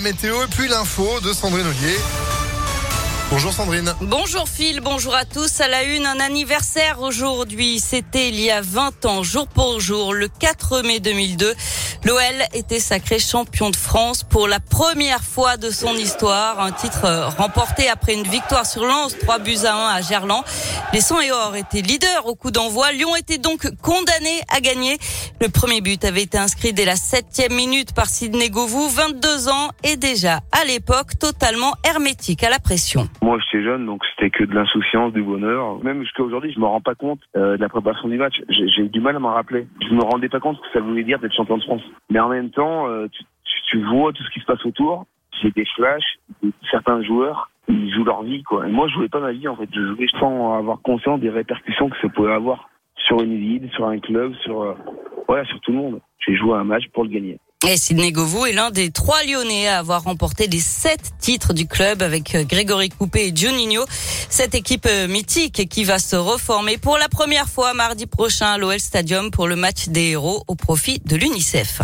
Météo et puis l'info de Sandrine Ollier. Bonjour Sandrine. Bonjour Phil, bonjour à tous. À la une, un anniversaire aujourd'hui. C'était il y a 20 ans, jour pour jour, le 4 mai 2002. L'OL était sacré champion de France pour la première fois de son histoire. Un titre euh, remporté après une victoire sur Lens, 3 buts à 1 à Gerland. Les 100 et Or étaient leaders au coup d'envoi. Lyon était donc condamné à gagner. Le premier but avait été inscrit dès la septième minute par Sidney Govou, 22 ans, et déjà à l'époque totalement hermétique à la pression. Moi, j'étais jeune, donc c'était que de l'insouciance, du bonheur. Même jusqu'à aujourd'hui, je me rends pas compte euh, de la préparation du match. J'ai du mal à m'en rappeler. Je me rendais pas compte que ça voulait dire d'être champion de France. Mais en même temps, euh, tu, vois tout ce qui se passe autour. J'ai des flashs, certains joueurs, ils jouent leur vie, quoi. Moi, je jouais pas ma vie, en fait. Je jouais sans avoir conscience des répercussions que ça pouvait avoir sur une ville, sur un club, sur, euh, sur tout le monde. J'ai joué un match pour le gagner. Et Sidney Govou est l'un des trois Lyonnais à avoir remporté les sept titres du club avec euh, Grégory Coupé et Juninho. Cette équipe euh, mythique qui va se reformer pour la première fois mardi prochain à l'OL Stadium pour le match des héros au profit de l'UNICEF.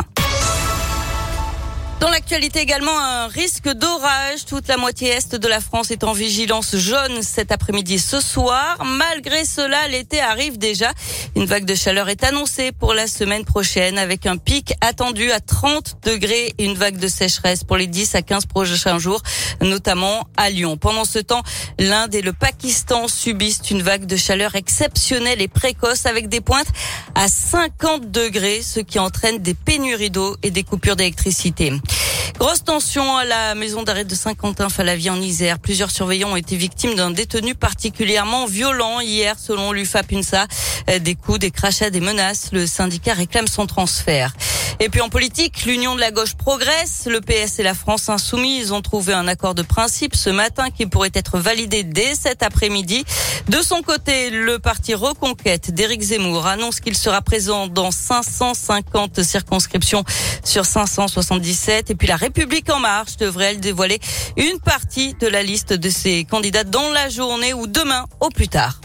Dans l'actualité également, un risque d'orage. Toute la moitié est de la France est en vigilance jaune cet après-midi ce soir. Malgré cela, l'été arrive déjà. Une vague de chaleur est annoncée pour la semaine prochaine avec un pic attendu à 30 degrés et une vague de sécheresse pour les 10 à 15 prochains jours, notamment à Lyon. Pendant ce temps, l'Inde et le Pakistan subissent une vague de chaleur exceptionnelle et précoce avec des pointes à 50 degrés, ce qui entraîne des pénuries d'eau et des coupures d'électricité. Grosse tension à la maison d'arrêt de Saint-Quentin-Falavie en Isère. Plusieurs surveillants ont été victimes d'un détenu particulièrement violent hier, selon l'UFAP UNSA. Euh, Des coups, des crachats, des menaces. Le syndicat réclame son transfert. Et puis en politique, l'union de la gauche progresse. Le PS et la France insoumise ont trouvé un accord de principe ce matin qui pourrait être validé dès cet après-midi. De son côté, le parti Reconquête d'Éric Zemmour annonce qu'il sera présent dans 550 circonscriptions sur 577. Et puis la République en marche devrait dévoiler une partie de la liste de ses candidats dans la journée ou demain au plus tard.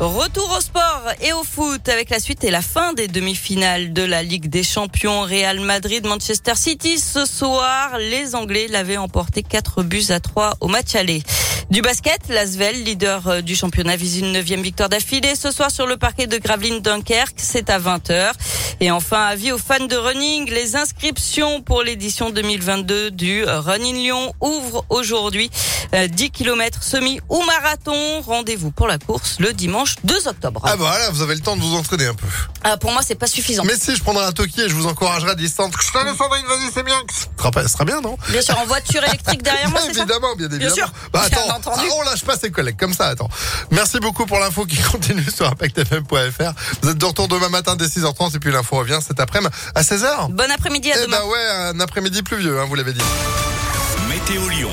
Retour au sport et au foot avec la suite et la fin des demi-finales de la Ligue des Champions Real Madrid Manchester City ce soir. Les Anglais l'avaient emporté 4 buts à 3 au match aller. Du basket, l'Asvel, leader euh, du championnat, vise une neuvième victoire d'affilée ce soir sur le parquet de Gravelines Dunkerque. C'est à 20h. Et enfin, avis aux fans de running, les inscriptions pour l'édition 2022 du Running Lyon ouvrent aujourd'hui. Euh, 10 km semi ou marathon. Rendez-vous pour la course le dimanche 2 octobre. Ah bah voilà, vous avez le temps de vous entraîner un peu. Ah, pour moi, c'est pas suffisant. Mais si je prendrai un Toki et je vous encouragerai à distance. Allez Sandrine, vas-y, c'est bien. Ce sera, bien, non Bien sûr, en voiture électrique derrière moi, ça Évidemment, bien évidemment. sûr. Bah Bien attends, entendu. ah, on lâche pas ses collègues comme ça, attends. Merci beaucoup pour l'info qui continue sur impactfm.fr. Vous êtes de retour demain matin dès 6h30 et puis l'info revient cet après-midi à 16h. Bon après-midi, à Eh demain. bah ouais, un après-midi pluvieux, hein, vous l'avez dit. Météo Lyon.